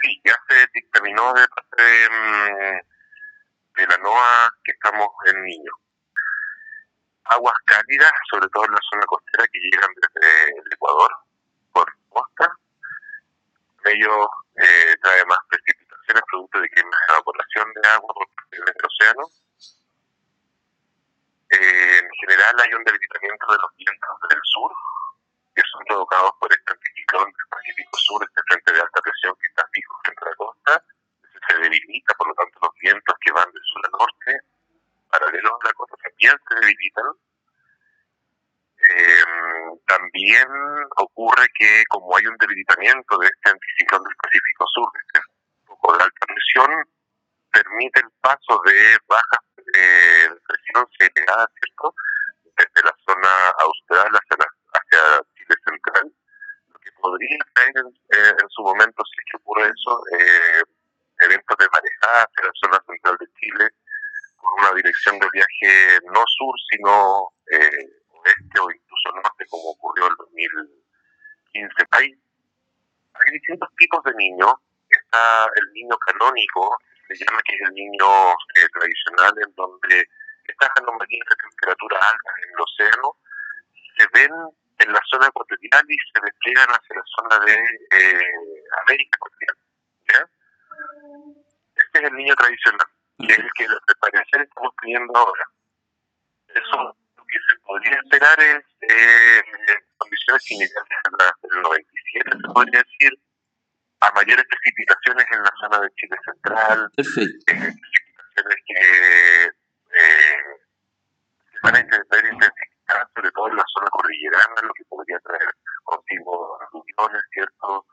Sí, ya se dictaminó de parte de, mm, de la NOA que estamos en niños. Aguas cálidas, sobre todo en la zona costera que llegan desde el Ecuador por costa. Ello eh, trae más precipitaciones producto de que más evaporación de agua por parte del océano. Eh, en general hay un debilitamiento de los vientos del sur, que son provocados por este anticiclón del Pacífico Sur, este frente de alta presión que está fijo frente a la costa. Ese se debilita, por lo tanto los vientos que van de sur a norte, paralelos a la costa, Eh, también ocurre que como hay un debilitamiento de este anticiclón del Pacífico Sur, este poco de alta presión, permite el paso de bajas eh, presión segregada, ¿cierto? Desde la zona austral hacia, la, hacia Chile central, lo que podría traer en, eh, en su momento, si es que ocurre eso, eh, eventos de marejada hacia la zona central de Chile, dirección de viaje no sur, sino eh, oeste o incluso norte, como ocurrió en 2015. Hay, hay distintos tipos de niños. Está el niño canónico, se llama que es el niño eh, tradicional, en donde estas anomalías de temperatura alta en el océano se ven en la zona ecuatorial y se despliegan hacia la zona de eh, América ecuatorial. ¿ya? Este es el niño tradicional, que es el que estamos teniendo ahora. Eso lo que se podría esperar es eh, condiciones similares a las del 97, se podría decir, a mayores precipitaciones en la zona de Chile central, Perfecto. eh, precipitaciones que eh, se van a intentar intensificar, sobre todo en la zona cordillerana, lo que podría traer consigo aluviones, ¿cierto?